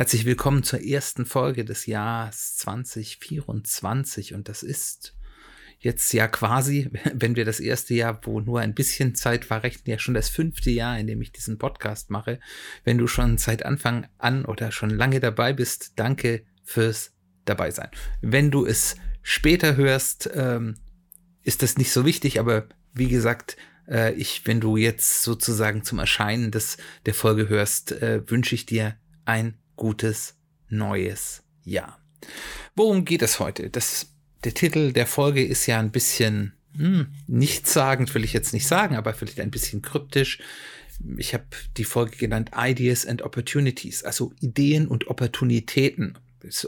Herzlich willkommen zur ersten Folge des Jahres 2024 und das ist jetzt ja quasi, wenn wir das erste Jahr, wo nur ein bisschen Zeit war, rechnen ja schon das fünfte Jahr, in dem ich diesen Podcast mache. Wenn du schon seit Anfang an oder schon lange dabei bist, danke fürs dabei sein. Wenn du es später hörst, ähm, ist das nicht so wichtig, aber wie gesagt, äh, ich, wenn du jetzt sozusagen zum Erscheinen des, der Folge hörst, äh, wünsche ich dir ein gutes neues Jahr. Worum geht es heute? Das, der Titel der Folge ist ja ein bisschen hm, nichtssagend, will ich jetzt nicht sagen, aber vielleicht ein bisschen kryptisch. Ich habe die Folge genannt Ideas and Opportunities, also Ideen und Opportunitäten.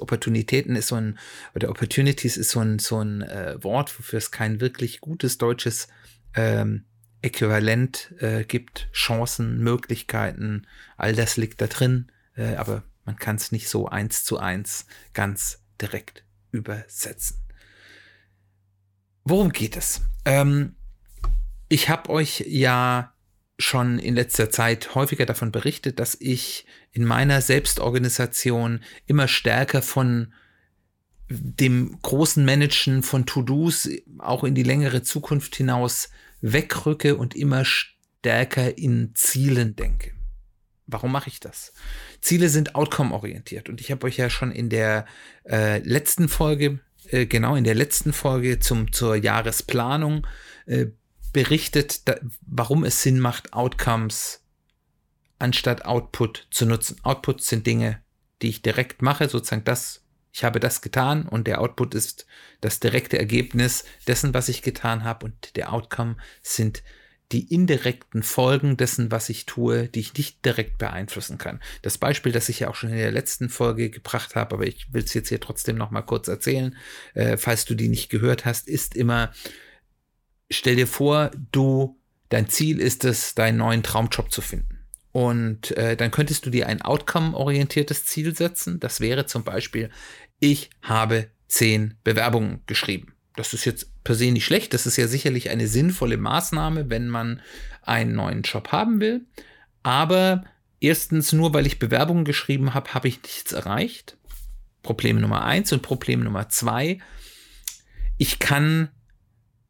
Opportunitäten ist so ein, oder Opportunities ist so ein, so ein äh, Wort, wofür es kein wirklich gutes deutsches ähm, Äquivalent äh, gibt. Chancen, Möglichkeiten, all das liegt da drin. Äh, aber man kann es nicht so eins zu eins ganz direkt übersetzen. Worum geht es? Ähm, ich habe euch ja schon in letzter Zeit häufiger davon berichtet, dass ich in meiner Selbstorganisation immer stärker von dem großen Managen von To-Dos auch in die längere Zukunft hinaus wegrücke und immer stärker in Zielen denke. Warum mache ich das? Ziele sind outcome-orientiert und ich habe euch ja schon in der äh, letzten Folge, äh, genau in der letzten Folge zum, zur Jahresplanung äh, berichtet, da, warum es Sinn macht, Outcomes anstatt Output zu nutzen. Outputs sind Dinge, die ich direkt mache, sozusagen das, ich habe das getan und der Output ist das direkte Ergebnis dessen, was ich getan habe und der Outcome sind die indirekten Folgen dessen, was ich tue, die ich nicht direkt beeinflussen kann. Das Beispiel, das ich ja auch schon in der letzten Folge gebracht habe, aber ich will es jetzt hier trotzdem noch mal kurz erzählen, äh, falls du die nicht gehört hast, ist immer, stell dir vor, du, dein Ziel ist es, deinen neuen Traumjob zu finden. Und äh, dann könntest du dir ein outcome-orientiertes Ziel setzen. Das wäre zum Beispiel, ich habe zehn Bewerbungen geschrieben. Das ist jetzt per se nicht schlecht. Das ist ja sicherlich eine sinnvolle Maßnahme, wenn man einen neuen Job haben will. Aber erstens, nur weil ich Bewerbungen geschrieben habe, habe ich nichts erreicht. Problem Nummer eins und Problem Nummer zwei. Ich kann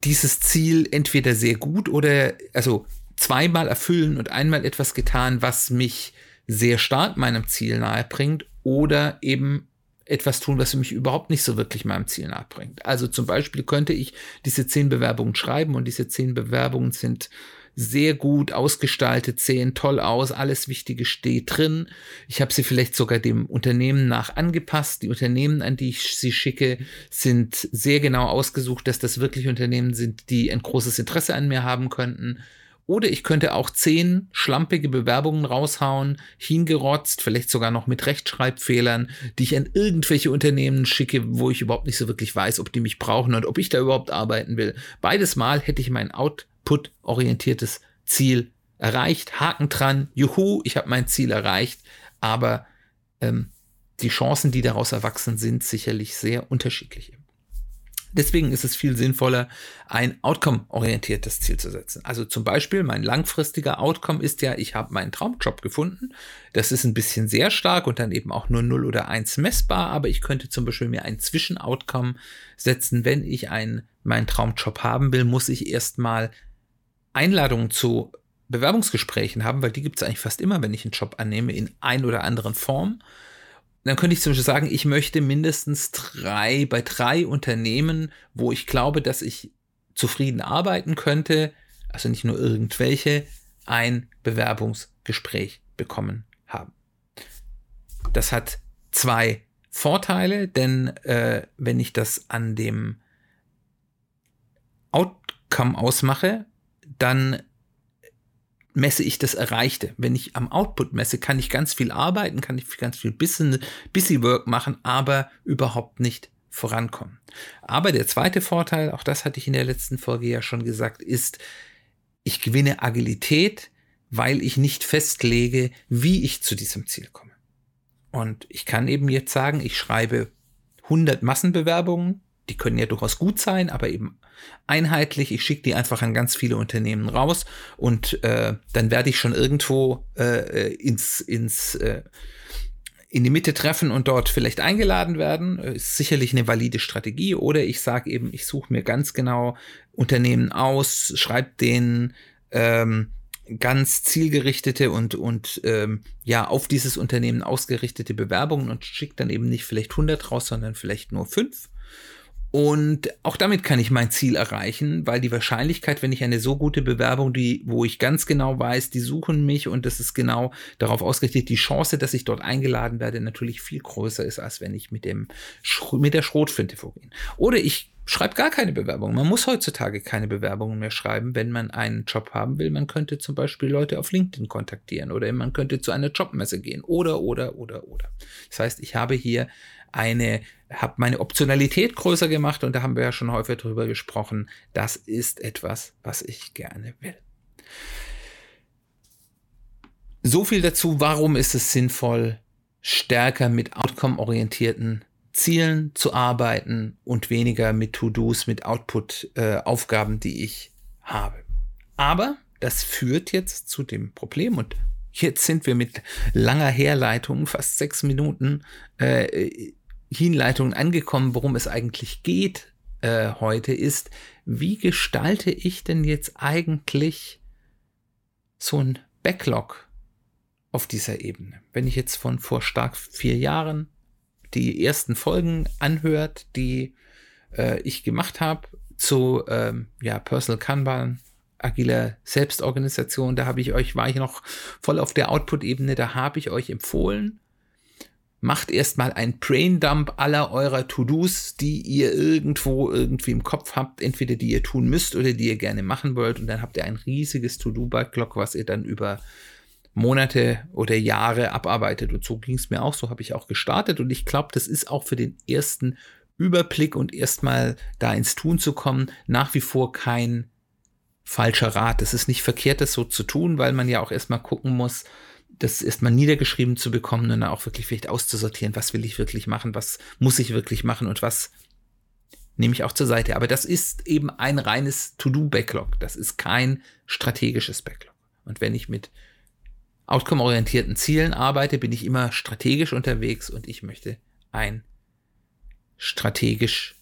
dieses Ziel entweder sehr gut oder, also zweimal erfüllen und einmal etwas getan, was mich sehr stark meinem Ziel nahe bringt oder eben etwas tun, was mich überhaupt nicht so wirklich meinem Ziel nachbringt. Also zum Beispiel könnte ich diese zehn Bewerbungen schreiben und diese zehn Bewerbungen sind sehr gut ausgestaltet, sehen toll aus, alles Wichtige steht drin. Ich habe sie vielleicht sogar dem Unternehmen nach angepasst. Die Unternehmen, an die ich sie schicke, sind sehr genau ausgesucht, dass das wirklich Unternehmen sind, die ein großes Interesse an mir haben könnten. Oder ich könnte auch zehn schlampige Bewerbungen raushauen, hingerotzt, vielleicht sogar noch mit Rechtschreibfehlern, die ich an irgendwelche Unternehmen schicke, wo ich überhaupt nicht so wirklich weiß, ob die mich brauchen und ob ich da überhaupt arbeiten will. Beides Mal hätte ich mein Output-orientiertes Ziel erreicht. Haken dran, juhu, ich habe mein Ziel erreicht. Aber ähm, die Chancen, die daraus erwachsen sind, sicherlich sehr unterschiedlich. Deswegen ist es viel sinnvoller, ein Outcome-orientiertes Ziel zu setzen. Also zum Beispiel, mein langfristiger Outcome ist ja, ich habe meinen Traumjob gefunden. Das ist ein bisschen sehr stark und dann eben auch nur 0 oder 1 messbar, aber ich könnte zum Beispiel mir ein Zwischen-Outcome setzen. Wenn ich einen, meinen Traumjob haben will, muss ich erstmal Einladungen zu Bewerbungsgesprächen haben, weil die gibt es eigentlich fast immer, wenn ich einen Job annehme, in ein oder anderen Form dann könnte ich zum Beispiel sagen, ich möchte mindestens drei, bei drei Unternehmen, wo ich glaube, dass ich zufrieden arbeiten könnte, also nicht nur irgendwelche, ein Bewerbungsgespräch bekommen haben. Das hat zwei Vorteile, denn äh, wenn ich das an dem Outcome ausmache, dann messe ich das Erreichte. Wenn ich am Output messe, kann ich ganz viel arbeiten, kann ich ganz viel Busy Work machen, aber überhaupt nicht vorankommen. Aber der zweite Vorteil, auch das hatte ich in der letzten Folge ja schon gesagt, ist, ich gewinne Agilität, weil ich nicht festlege, wie ich zu diesem Ziel komme. Und ich kann eben jetzt sagen, ich schreibe 100 Massenbewerbungen, die können ja durchaus gut sein, aber eben einheitlich. Ich schicke die einfach an ganz viele Unternehmen raus und äh, dann werde ich schon irgendwo äh, ins, ins äh, in die Mitte treffen und dort vielleicht eingeladen werden, ist sicherlich eine valide Strategie. Oder ich sage eben, ich suche mir ganz genau Unternehmen aus, schreibe denen ähm, ganz zielgerichtete und, und ähm, ja auf dieses Unternehmen ausgerichtete Bewerbungen und schicke dann eben nicht vielleicht 100 raus, sondern vielleicht nur fünf und auch damit kann ich mein Ziel erreichen, weil die Wahrscheinlichkeit, wenn ich eine so gute Bewerbung, die, wo ich ganz genau weiß, die suchen mich und das ist genau darauf ausgerichtet, die Chance, dass ich dort eingeladen werde, natürlich viel größer ist, als wenn ich mit dem, mit der Schrotflinte vorgehe. Oder ich schreibe gar keine Bewerbung. Man muss heutzutage keine Bewerbungen mehr schreiben, wenn man einen Job haben will. Man könnte zum Beispiel Leute auf LinkedIn kontaktieren oder man könnte zu einer Jobmesse gehen oder, oder, oder, oder. Das heißt, ich habe hier eine, habe meine Optionalität größer gemacht und da haben wir ja schon häufig drüber gesprochen. Das ist etwas, was ich gerne will. So viel dazu, warum ist es sinnvoll, stärker mit outcome-orientierten Zielen zu arbeiten und weniger mit To-Dos, mit Output-Aufgaben, äh, die ich habe. Aber das führt jetzt zu dem Problem und jetzt sind wir mit langer Herleitung, fast sechs Minuten, äh, Hinleitung angekommen, worum es eigentlich geht äh, heute, ist, wie gestalte ich denn jetzt eigentlich so ein Backlog auf dieser Ebene? Wenn ich jetzt von vor stark vier Jahren die ersten Folgen anhört, die äh, ich gemacht habe zu ähm, ja, Personal Kanban, agile Selbstorganisation, da habe ich euch, war ich noch voll auf der Output-Ebene, da habe ich euch empfohlen, macht erstmal ein Braindump aller eurer To-Dos, die ihr irgendwo irgendwie im Kopf habt, entweder die ihr tun müsst oder die ihr gerne machen wollt. Und dann habt ihr ein riesiges To-Do-Backlog, was ihr dann über Monate oder Jahre abarbeitet. Und so ging es mir auch, so habe ich auch gestartet. Und ich glaube, das ist auch für den ersten Überblick und erstmal da ins Tun zu kommen, nach wie vor kein falscher Rat. Es ist nicht verkehrt, das so zu tun, weil man ja auch erstmal gucken muss, das erstmal niedergeschrieben zu bekommen und dann auch wirklich vielleicht auszusortieren, was will ich wirklich machen, was muss ich wirklich machen und was nehme ich auch zur Seite. Aber das ist eben ein reines To-Do-Backlog. Das ist kein strategisches Backlog. Und wenn ich mit outcome-orientierten Zielen arbeite, bin ich immer strategisch unterwegs und ich möchte ein strategisch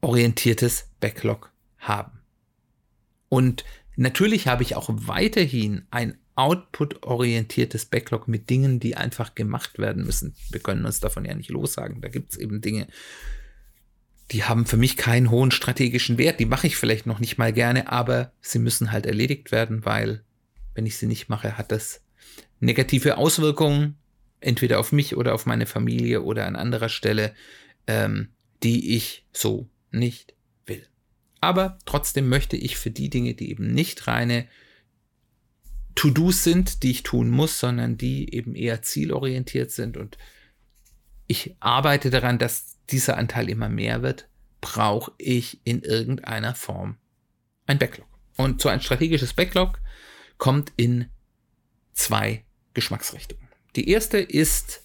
orientiertes Backlog haben. Und natürlich habe ich auch weiterhin ein output-orientiertes Backlog mit Dingen, die einfach gemacht werden müssen. Wir können uns davon ja nicht lossagen. Da gibt es eben Dinge, die haben für mich keinen hohen strategischen Wert. Die mache ich vielleicht noch nicht mal gerne, aber sie müssen halt erledigt werden, weil wenn ich sie nicht mache, hat das negative Auswirkungen, entweder auf mich oder auf meine Familie oder an anderer Stelle, ähm, die ich so nicht will. Aber trotzdem möchte ich für die Dinge, die eben nicht reine To-Dos sind, die ich tun muss, sondern die eben eher zielorientiert sind. Und ich arbeite daran, dass dieser Anteil immer mehr wird, brauche ich in irgendeiner Form ein Backlog. Und so ein strategisches Backlog kommt in zwei Geschmacksrichtungen. Die erste ist,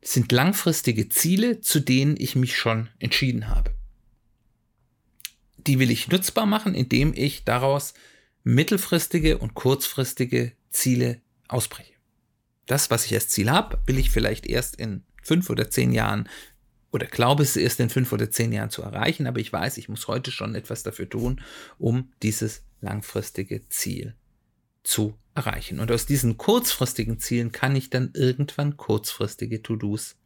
sind langfristige Ziele, zu denen ich mich schon entschieden habe. Die will ich nutzbar machen, indem ich daraus mittelfristige und kurzfristige Ziele ausbreche. Das, was ich als Ziel habe, will ich vielleicht erst in fünf oder zehn Jahren oder glaube es erst in fünf oder zehn Jahren zu erreichen, aber ich weiß, ich muss heute schon etwas dafür tun, um dieses langfristige Ziel zu erreichen. Und aus diesen kurzfristigen Zielen kann ich dann irgendwann kurzfristige To-Dos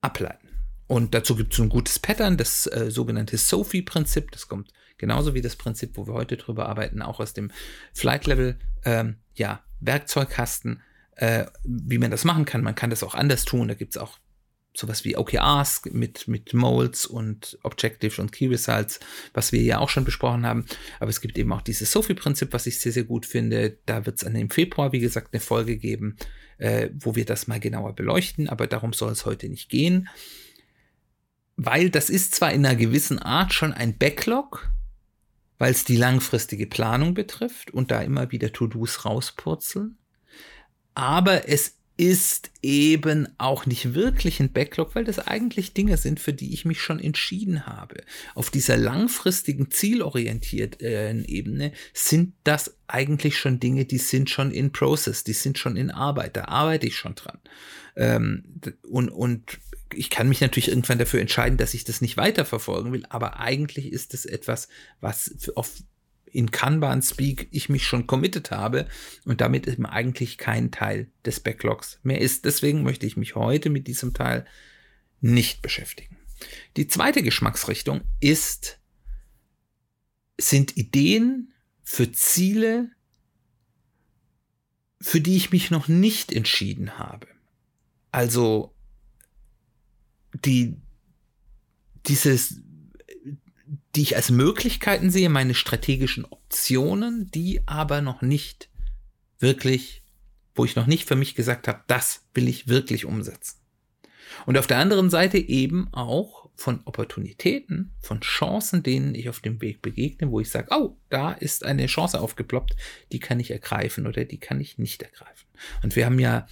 ableiten. Und dazu gibt es ein gutes Pattern, das äh, sogenannte Sophie-Prinzip. Das kommt genauso wie das Prinzip, wo wir heute drüber arbeiten, auch aus dem Flight-Level, ähm, ja, Werkzeugkasten, äh, wie man das machen kann. Man kann das auch anders tun. Da gibt es auch sowas wie OKRs mit, mit Molds und Objectives und Key Results, was wir ja auch schon besprochen haben. Aber es gibt eben auch dieses Sophie-Prinzip, was ich sehr, sehr gut finde. Da wird es im Februar, wie gesagt, eine Folge geben, äh, wo wir das mal genauer beleuchten. Aber darum soll es heute nicht gehen. Weil das ist zwar in einer gewissen Art schon ein Backlog, weil es die langfristige Planung betrifft und da immer wieder To-Dos rauspurzeln. Aber es ist eben auch nicht wirklich ein Backlog, weil das eigentlich Dinge sind, für die ich mich schon entschieden habe. Auf dieser langfristigen, zielorientierten Ebene sind das eigentlich schon Dinge, die sind schon in Process, die sind schon in Arbeit, da arbeite ich schon dran. Ähm, und, und ich kann mich natürlich irgendwann dafür entscheiden, dass ich das nicht weiterverfolgen will, aber eigentlich ist es etwas, was auf in Kanban-Speak ich mich schon committed habe und damit eben eigentlich kein Teil des Backlogs mehr ist. Deswegen möchte ich mich heute mit diesem Teil nicht beschäftigen. Die zweite Geschmacksrichtung ist, sind Ideen für Ziele, für die ich mich noch nicht entschieden habe. Also die, dieses die ich als Möglichkeiten sehe, meine strategischen Optionen, die aber noch nicht wirklich, wo ich noch nicht für mich gesagt habe, das will ich wirklich umsetzen. Und auf der anderen Seite eben auch von Opportunitäten, von Chancen, denen ich auf dem Weg begegne, wo ich sage, oh, da ist eine Chance aufgeploppt, die kann ich ergreifen oder die kann ich nicht ergreifen. Und wir haben ja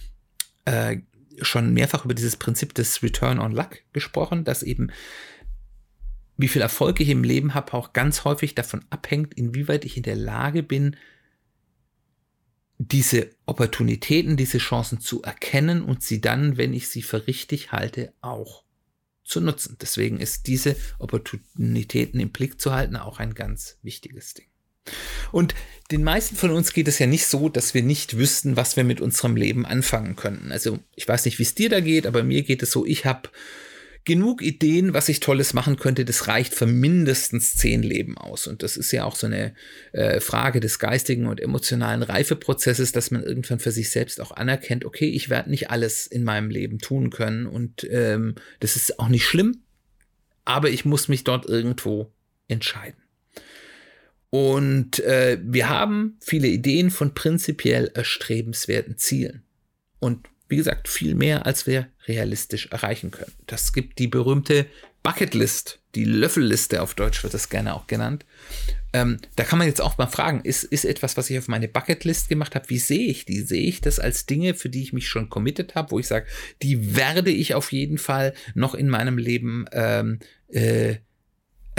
äh, schon mehrfach über dieses Prinzip des Return on Luck gesprochen, dass eben wie viel Erfolg ich im Leben habe, auch ganz häufig davon abhängt, inwieweit ich in der Lage bin, diese Opportunitäten, diese Chancen zu erkennen und sie dann, wenn ich sie für richtig halte, auch zu nutzen. Deswegen ist diese Opportunitäten im Blick zu halten auch ein ganz wichtiges Ding. Und den meisten von uns geht es ja nicht so, dass wir nicht wüssten, was wir mit unserem Leben anfangen könnten. Also ich weiß nicht, wie es dir da geht, aber mir geht es so, ich habe genug Ideen, was ich Tolles machen könnte. Das reicht für mindestens zehn Leben aus. Und das ist ja auch so eine äh, Frage des geistigen und emotionalen Reifeprozesses, dass man irgendwann für sich selbst auch anerkennt, okay, ich werde nicht alles in meinem Leben tun können. Und ähm, das ist auch nicht schlimm, aber ich muss mich dort irgendwo entscheiden. Und äh, wir haben viele Ideen von prinzipiell erstrebenswerten Zielen. Und wie gesagt, viel mehr, als wir realistisch erreichen können. Das gibt die berühmte Bucketlist, die Löffelliste auf Deutsch wird das gerne auch genannt. Ähm, da kann man jetzt auch mal fragen, ist, ist etwas, was ich auf meine Bucketlist gemacht habe, wie sehe ich die? Sehe ich das als Dinge, für die ich mich schon committed habe, wo ich sage, die werde ich auf jeden Fall noch in meinem Leben ähm, äh,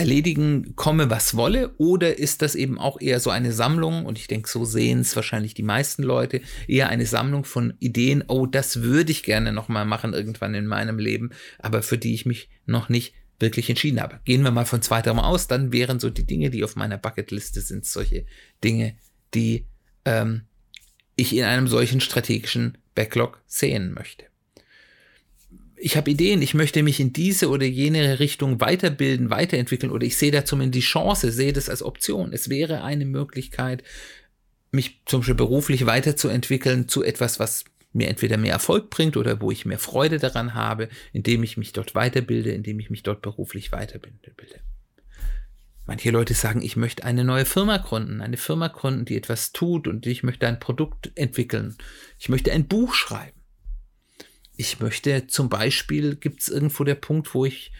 erledigen, komme was wolle, oder ist das eben auch eher so eine Sammlung, und ich denke, so sehen es wahrscheinlich die meisten Leute, eher eine Sammlung von Ideen, oh, das würde ich gerne nochmal machen irgendwann in meinem Leben, aber für die ich mich noch nicht wirklich entschieden habe. Gehen wir mal von zweiterem aus, dann wären so die Dinge, die auf meiner Bucketliste sind, solche Dinge, die ähm, ich in einem solchen strategischen Backlog sehen möchte ich habe Ideen, ich möchte mich in diese oder jene Richtung weiterbilden, weiterentwickeln oder ich sehe da zumindest die Chance, sehe das als Option. Es wäre eine Möglichkeit, mich zum Beispiel beruflich weiterzuentwickeln zu etwas, was mir entweder mehr Erfolg bringt oder wo ich mehr Freude daran habe, indem ich mich dort weiterbilde, indem ich mich dort beruflich weiterbilde. Manche Leute sagen, ich möchte eine neue Firma gründen, eine Firma gründen, die etwas tut und ich möchte ein Produkt entwickeln. Ich möchte ein Buch schreiben ich möchte zum Beispiel, gibt es irgendwo der Punkt, wo ich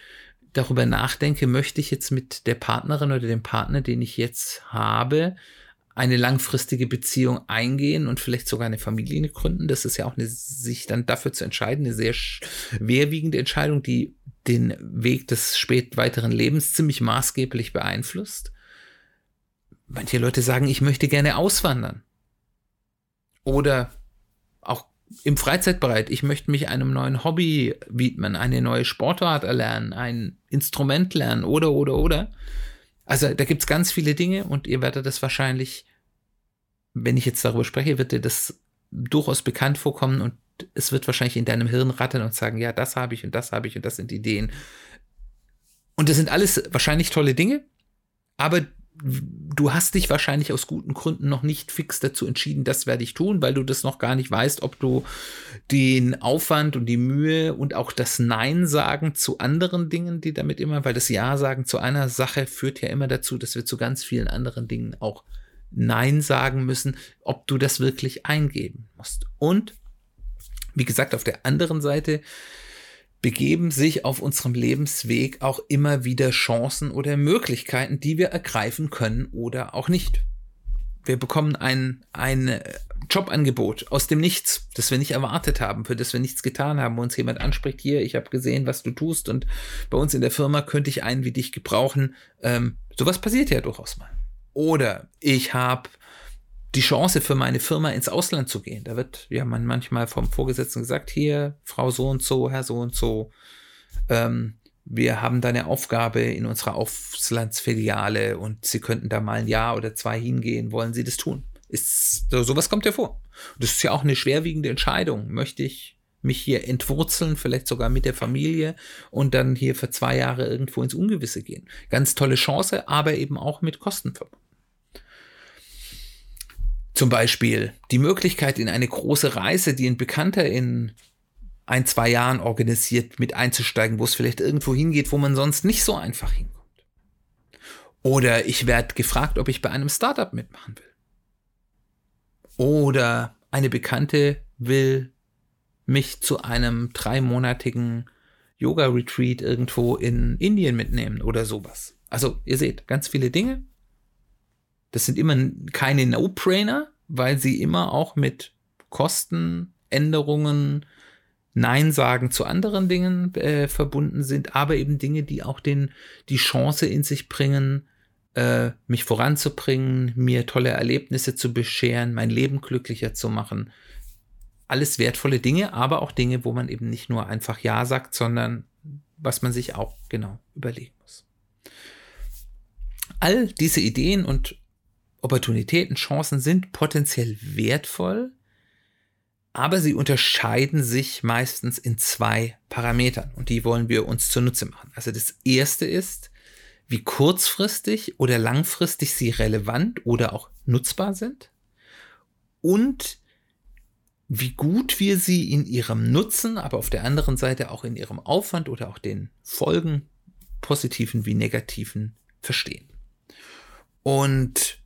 darüber nachdenke, möchte ich jetzt mit der Partnerin oder dem Partner, den ich jetzt habe, eine langfristige Beziehung eingehen und vielleicht sogar eine Familie gründen. Das ist ja auch eine, sich dann dafür zu entscheiden, eine sehr schwerwiegende Entscheidung, die den Weg des spät weiteren Lebens ziemlich maßgeblich beeinflusst. Manche Leute sagen, ich möchte gerne auswandern. Oder auch im Freizeitbereich, ich möchte mich einem neuen Hobby widmen, eine neue Sportart erlernen, ein Instrument lernen oder, oder, oder. Also da gibt es ganz viele Dinge und ihr werdet das wahrscheinlich, wenn ich jetzt darüber spreche, wird dir das durchaus bekannt vorkommen und es wird wahrscheinlich in deinem Hirn rattern und sagen, ja, das habe ich und das habe ich und das sind Ideen. Und das sind alles wahrscheinlich tolle Dinge, aber du hast dich wahrscheinlich aus guten Gründen noch nicht fix dazu entschieden, das werde ich tun, weil du das noch gar nicht weißt, ob du den Aufwand und die Mühe und auch das Nein sagen zu anderen Dingen, die damit immer, weil das Ja sagen zu einer Sache führt ja immer dazu, dass wir zu ganz vielen anderen Dingen auch Nein sagen müssen, ob du das wirklich eingeben musst. Und wie gesagt, auf der anderen Seite begeben sich auf unserem Lebensweg auch immer wieder Chancen oder Möglichkeiten, die wir ergreifen können oder auch nicht. Wir bekommen ein, ein Jobangebot aus dem Nichts, das wir nicht erwartet haben, für das wir nichts getan haben, wo uns jemand anspricht, hier, ich habe gesehen, was du tust und bei uns in der Firma könnte ich einen wie dich gebrauchen. Ähm, sowas passiert ja durchaus mal. Oder ich habe die Chance für meine Firma ins Ausland zu gehen. Da wird ja man manchmal vom Vorgesetzten gesagt, hier, Frau so und so, Herr so und so, ähm, wir haben da eine Aufgabe in unserer Auslandsfiliale und Sie könnten da mal ein Jahr oder zwei hingehen. Wollen Sie das tun? Ist, sowas kommt ja vor. Das ist ja auch eine schwerwiegende Entscheidung. Möchte ich mich hier entwurzeln, vielleicht sogar mit der Familie und dann hier für zwei Jahre irgendwo ins Ungewisse gehen? Ganz tolle Chance, aber eben auch mit Kosten verbunden. Zum Beispiel die Möglichkeit, in eine große Reise, die ein Bekannter in ein, zwei Jahren organisiert, mit einzusteigen, wo es vielleicht irgendwo hingeht, wo man sonst nicht so einfach hinkommt. Oder ich werde gefragt, ob ich bei einem Startup mitmachen will. Oder eine Bekannte will mich zu einem dreimonatigen Yoga-Retreat irgendwo in Indien mitnehmen oder sowas. Also ihr seht, ganz viele Dinge, das sind immer keine No-Brainer, weil sie immer auch mit Kostenänderungen, Nein sagen zu anderen Dingen äh, verbunden sind, aber eben Dinge, die auch den, die Chance in sich bringen, äh, mich voranzubringen, mir tolle Erlebnisse zu bescheren, mein Leben glücklicher zu machen. Alles wertvolle Dinge, aber auch Dinge, wo man eben nicht nur einfach Ja sagt, sondern was man sich auch genau überlegen muss. All diese Ideen und Opportunitäten, Chancen sind potenziell wertvoll, aber sie unterscheiden sich meistens in zwei Parametern und die wollen wir uns zunutze machen. Also das erste ist, wie kurzfristig oder langfristig sie relevant oder auch nutzbar sind und wie gut wir sie in ihrem Nutzen, aber auf der anderen Seite auch in ihrem Aufwand oder auch den Folgen, positiven wie negativen, verstehen. Und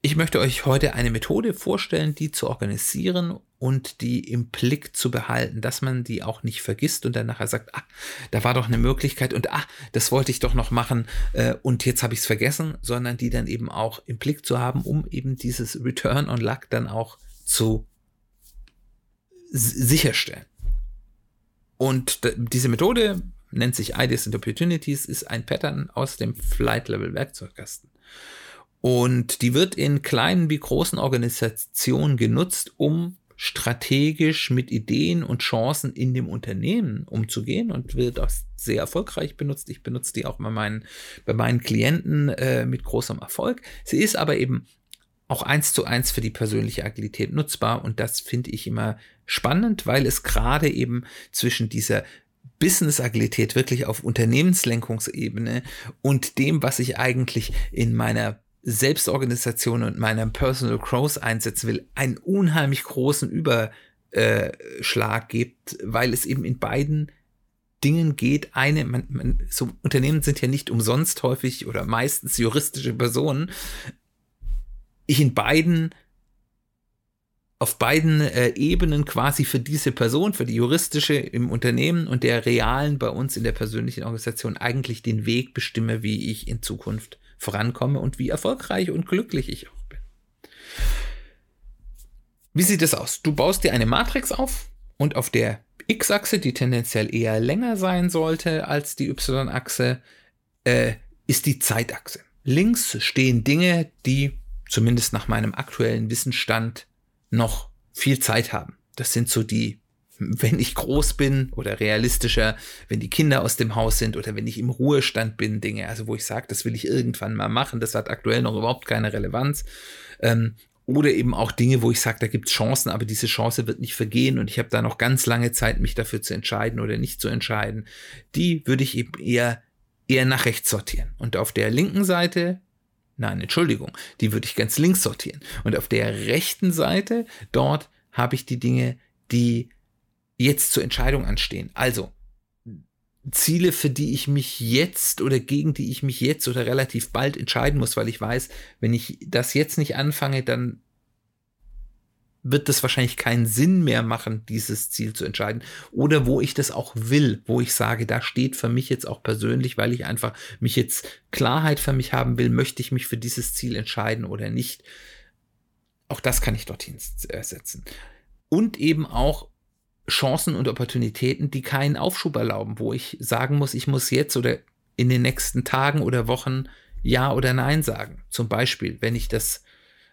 ich möchte euch heute eine Methode vorstellen, die zu organisieren und die im Blick zu behalten, dass man die auch nicht vergisst und dann nachher sagt, ah, da war doch eine Möglichkeit und ah, das wollte ich doch noch machen äh, und jetzt habe ich es vergessen, sondern die dann eben auch im Blick zu haben, um eben dieses Return on Luck dann auch zu sicherstellen. Und diese Methode nennt sich Ideas and Opportunities, ist ein Pattern aus dem Flight Level Werkzeugkasten. Und die wird in kleinen wie großen Organisationen genutzt, um strategisch mit Ideen und Chancen in dem Unternehmen umzugehen und wird auch sehr erfolgreich benutzt. Ich benutze die auch bei meinen, bei meinen Klienten äh, mit großem Erfolg. Sie ist aber eben auch eins zu eins für die persönliche Agilität nutzbar und das finde ich immer spannend, weil es gerade eben zwischen dieser Business-Agilität wirklich auf Unternehmenslenkungsebene und dem, was ich eigentlich in meiner Selbstorganisation und meinem Personal Growth einsetzen will, einen unheimlich großen Überschlag gibt, weil es eben in beiden Dingen geht. Eine, man, man, so Unternehmen sind ja nicht umsonst häufig oder meistens juristische Personen. Ich in beiden auf beiden äh, Ebenen quasi für diese Person, für die juristische im Unternehmen und der realen bei uns in der persönlichen Organisation eigentlich den Weg bestimme, wie ich in Zukunft vorankomme und wie erfolgreich und glücklich ich auch bin. Wie sieht es aus? Du baust dir eine Matrix auf und auf der X-Achse, die tendenziell eher länger sein sollte als die Y-Achse, äh, ist die Zeitachse. Links stehen Dinge, die zumindest nach meinem aktuellen Wissensstand noch viel Zeit haben. Das sind so die wenn ich groß bin oder realistischer, wenn die Kinder aus dem Haus sind oder wenn ich im Ruhestand bin, Dinge, also wo ich sage, das will ich irgendwann mal machen, das hat aktuell noch überhaupt keine Relevanz. Ähm, oder eben auch Dinge, wo ich sage, da gibt es Chancen, aber diese Chance wird nicht vergehen und ich habe da noch ganz lange Zeit, mich dafür zu entscheiden oder nicht zu entscheiden. Die würde ich eben eher, eher nach rechts sortieren. Und auf der linken Seite Nein, Entschuldigung, die würde ich ganz links sortieren. Und auf der rechten Seite, dort habe ich die Dinge, die jetzt zur Entscheidung anstehen. Also Ziele, für die ich mich jetzt oder gegen die ich mich jetzt oder relativ bald entscheiden muss, weil ich weiß, wenn ich das jetzt nicht anfange, dann wird das wahrscheinlich keinen Sinn mehr machen, dieses Ziel zu entscheiden. Oder wo ich das auch will, wo ich sage, da steht für mich jetzt auch persönlich, weil ich einfach mich jetzt Klarheit für mich haben will, möchte ich mich für dieses Ziel entscheiden oder nicht. Auch das kann ich dorthin setzen. Und eben auch Chancen und Opportunitäten, die keinen Aufschub erlauben, wo ich sagen muss, ich muss jetzt oder in den nächsten Tagen oder Wochen Ja oder Nein sagen. Zum Beispiel, wenn ich das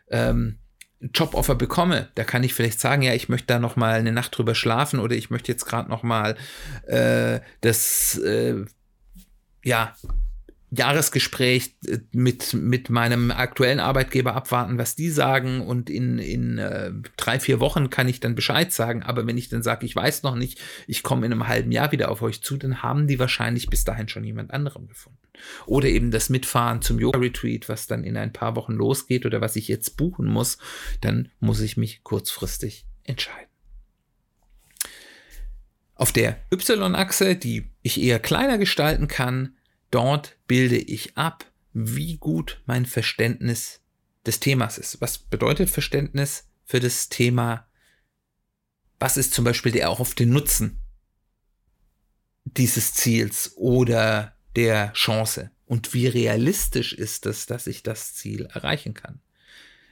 ähm, Joboffer bekomme, da kann ich vielleicht sagen, ja, ich möchte da noch mal eine Nacht drüber schlafen oder ich möchte jetzt gerade noch mal äh, das äh, ja Jahresgespräch äh, mit, mit meinem aktuellen Arbeitgeber abwarten, was die sagen und in, in äh, drei, vier Wochen kann ich dann Bescheid sagen. Aber wenn ich dann sage, ich weiß noch nicht, ich komme in einem halben Jahr wieder auf euch zu, dann haben die wahrscheinlich bis dahin schon jemand anderem gefunden. Oder eben das Mitfahren zum Yoga-Retreat, was dann in ein paar Wochen losgeht oder was ich jetzt buchen muss, dann muss ich mich kurzfristig entscheiden. Auf der Y-Achse, die ich eher kleiner gestalten kann, Dort bilde ich ab, wie gut mein Verständnis des Themas ist. Was bedeutet Verständnis für das Thema? Was ist zum Beispiel der den Nutzen dieses Ziels oder der Chance? Und wie realistisch ist es, dass ich das Ziel erreichen kann?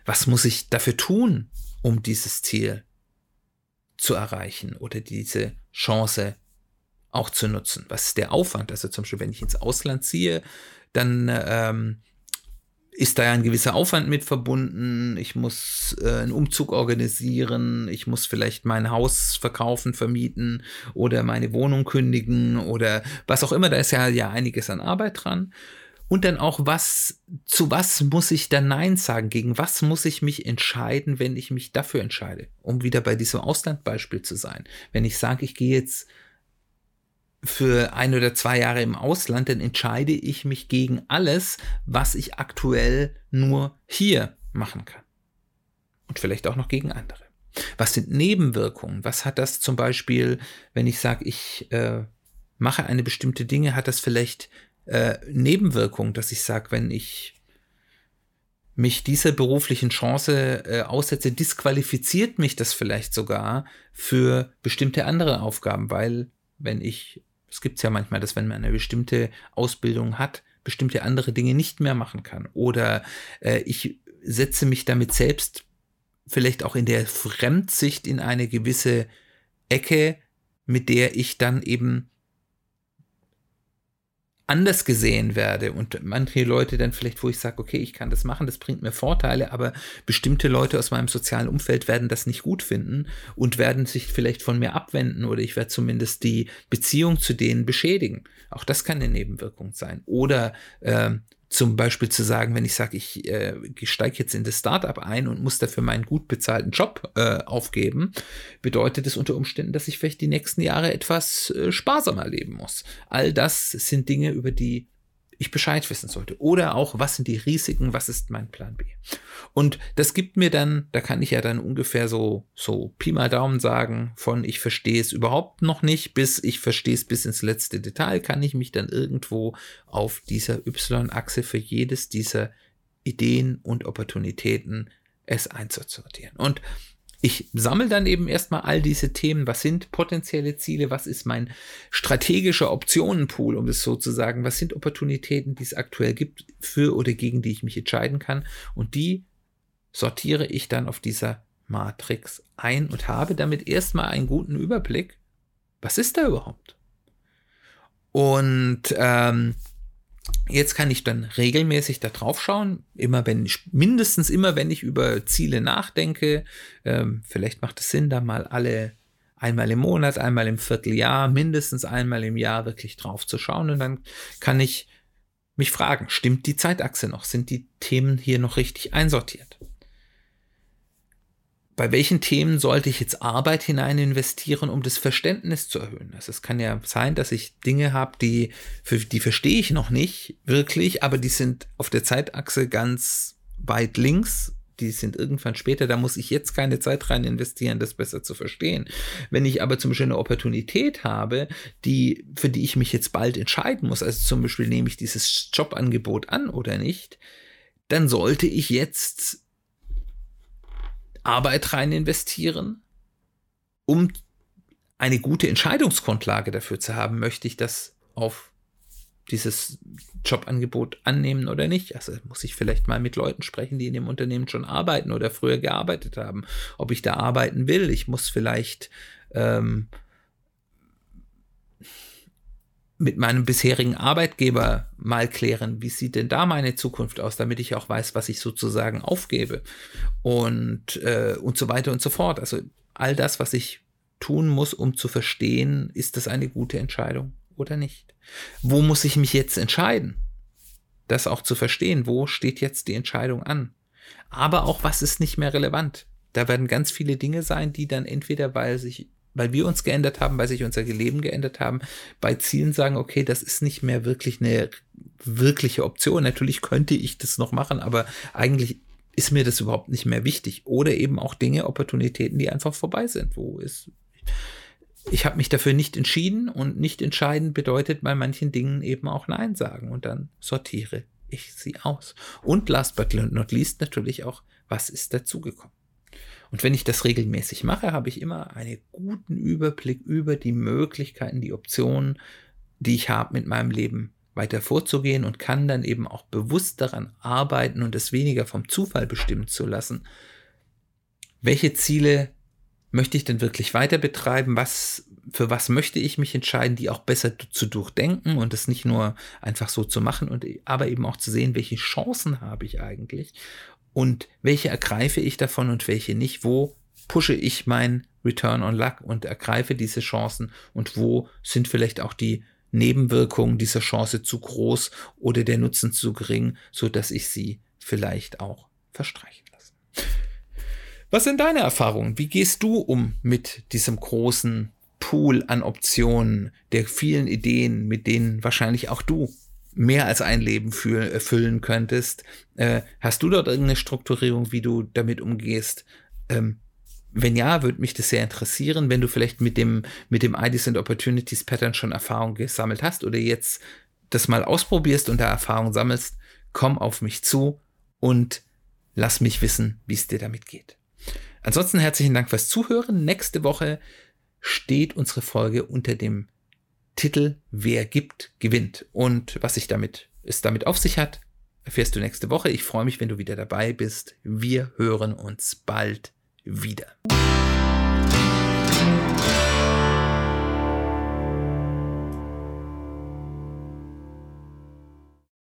Was muss ich dafür tun, um dieses Ziel zu erreichen oder diese Chance auch zu nutzen. Was ist der Aufwand? Also zum Beispiel, wenn ich ins Ausland ziehe, dann ähm, ist da ja ein gewisser Aufwand mit verbunden. Ich muss äh, einen Umzug organisieren, ich muss vielleicht mein Haus verkaufen, vermieten oder meine Wohnung kündigen oder was auch immer. Da ist ja, ja einiges an Arbeit dran. Und dann auch, was, zu was muss ich dann Nein sagen? Gegen was muss ich mich entscheiden, wenn ich mich dafür entscheide? Um wieder bei diesem Auslandbeispiel zu sein. Wenn ich sage, ich gehe jetzt für ein oder zwei Jahre im Ausland, dann entscheide ich mich gegen alles, was ich aktuell nur hier machen kann. Und vielleicht auch noch gegen andere. Was sind Nebenwirkungen? Was hat das zum Beispiel, wenn ich sage, ich äh, mache eine bestimmte Dinge, hat das vielleicht äh, Nebenwirkungen, dass ich sage, wenn ich mich dieser beruflichen Chance äh, aussetze, disqualifiziert mich das vielleicht sogar für bestimmte andere Aufgaben, weil wenn ich es gibt ja manchmal, dass wenn man eine bestimmte Ausbildung hat, bestimmte andere Dinge nicht mehr machen kann. Oder äh, ich setze mich damit selbst vielleicht auch in der Fremdsicht in eine gewisse Ecke, mit der ich dann eben anders gesehen werde und manche Leute dann vielleicht, wo ich sage, okay, ich kann das machen, das bringt mir Vorteile, aber bestimmte Leute aus meinem sozialen Umfeld werden das nicht gut finden und werden sich vielleicht von mir abwenden oder ich werde zumindest die Beziehung zu denen beschädigen. Auch das kann eine Nebenwirkung sein. Oder äh, zum Beispiel zu sagen, wenn ich sage, ich, äh, ich steige jetzt in das Startup ein und muss dafür meinen gut bezahlten Job äh, aufgeben, bedeutet es unter Umständen, dass ich vielleicht die nächsten Jahre etwas äh, sparsamer leben muss. All das sind Dinge, über die ich Bescheid wissen sollte. Oder auch, was sind die Risiken, was ist mein Plan B? Und das gibt mir dann, da kann ich ja dann ungefähr so, so Pi mal Daumen sagen, von ich verstehe es überhaupt noch nicht, bis ich verstehe es bis ins letzte Detail, kann ich mich dann irgendwo auf dieser Y-Achse für jedes dieser Ideen und Opportunitäten es einzusortieren. Und ich sammle dann eben erstmal all diese Themen. Was sind potenzielle Ziele? Was ist mein strategischer Optionenpool, um es so zu sagen? Was sind Opportunitäten, die es aktuell gibt, für oder gegen die ich mich entscheiden kann? Und die sortiere ich dann auf dieser Matrix ein und habe damit erstmal einen guten Überblick. Was ist da überhaupt? Und ähm, Jetzt kann ich dann regelmäßig da drauf schauen, immer wenn ich, mindestens immer, wenn ich über Ziele nachdenke. Ähm, vielleicht macht es Sinn, da mal alle einmal im Monat, einmal im Vierteljahr, mindestens einmal im Jahr wirklich drauf zu schauen. Und dann kann ich mich fragen, stimmt die Zeitachse noch? Sind die Themen hier noch richtig einsortiert? Bei welchen Themen sollte ich jetzt Arbeit hinein investieren, um das Verständnis zu erhöhen? Also es kann ja sein, dass ich Dinge habe, die, für, die verstehe ich noch nicht wirklich, aber die sind auf der Zeitachse ganz weit links. Die sind irgendwann später, da muss ich jetzt keine Zeit rein investieren, das besser zu verstehen. Wenn ich aber zum Beispiel eine Opportunität habe, die, für die ich mich jetzt bald entscheiden muss, also zum Beispiel nehme ich dieses Jobangebot an oder nicht, dann sollte ich jetzt Arbeit rein investieren, um eine gute Entscheidungsgrundlage dafür zu haben, möchte ich das auf dieses Jobangebot annehmen oder nicht. Also muss ich vielleicht mal mit Leuten sprechen, die in dem Unternehmen schon arbeiten oder früher gearbeitet haben, ob ich da arbeiten will. Ich muss vielleicht ähm, mit meinem bisherigen Arbeitgeber mal klären, wie sieht denn da meine Zukunft aus, damit ich auch weiß, was ich sozusagen aufgebe und, äh, und so weiter und so fort. Also all das, was ich tun muss, um zu verstehen, ist das eine gute Entscheidung oder nicht. Wo muss ich mich jetzt entscheiden? Das auch zu verstehen, wo steht jetzt die Entscheidung an? Aber auch, was ist nicht mehr relevant? Da werden ganz viele Dinge sein, die dann entweder, weil sich weil wir uns geändert haben, weil sich unser Leben geändert haben, bei Zielen sagen, okay, das ist nicht mehr wirklich eine wirkliche Option. Natürlich könnte ich das noch machen, aber eigentlich ist mir das überhaupt nicht mehr wichtig. Oder eben auch Dinge, Opportunitäten, die einfach vorbei sind, wo es ich habe mich dafür nicht entschieden und nicht entscheiden bedeutet bei manchen Dingen eben auch Nein sagen und dann sortiere ich sie aus. Und last but not least natürlich auch, was ist dazugekommen. Und wenn ich das regelmäßig mache, habe ich immer einen guten Überblick über die Möglichkeiten, die Optionen, die ich habe, mit meinem Leben weiter vorzugehen und kann dann eben auch bewusst daran arbeiten und es weniger vom Zufall bestimmen zu lassen. Welche Ziele möchte ich denn wirklich weiter betreiben? Was, für was möchte ich mich entscheiden, die auch besser zu durchdenken und es nicht nur einfach so zu machen und aber eben auch zu sehen, welche Chancen habe ich eigentlich und welche ergreife ich davon und welche nicht, wo pushe ich mein Return on Luck und ergreife diese Chancen und wo sind vielleicht auch die Nebenwirkungen dieser Chance zu groß oder der Nutzen zu gering, so dass ich sie vielleicht auch verstreichen lasse. Was sind deine Erfahrungen? Wie gehst du um mit diesem großen Pool an Optionen, der vielen Ideen, mit denen wahrscheinlich auch du mehr als ein Leben füllen könntest. Äh, hast du dort irgendeine Strukturierung, wie du damit umgehst? Ähm, wenn ja, würde mich das sehr interessieren, wenn du vielleicht mit dem, mit dem Ideas and Opportunities Pattern schon Erfahrung gesammelt hast oder jetzt das mal ausprobierst und da Erfahrung sammelst, komm auf mich zu und lass mich wissen, wie es dir damit geht. Ansonsten herzlichen Dank fürs Zuhören. Nächste Woche steht unsere Folge unter dem Titel Wer gibt, gewinnt. Und was sich damit, es damit auf sich hat, erfährst du nächste Woche. Ich freue mich, wenn du wieder dabei bist. Wir hören uns bald wieder.